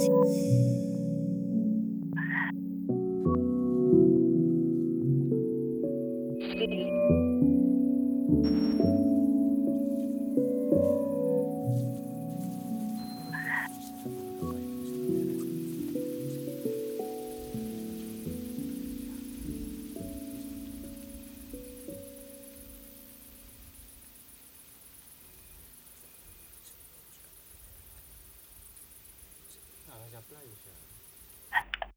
Thank you. j'appelle là.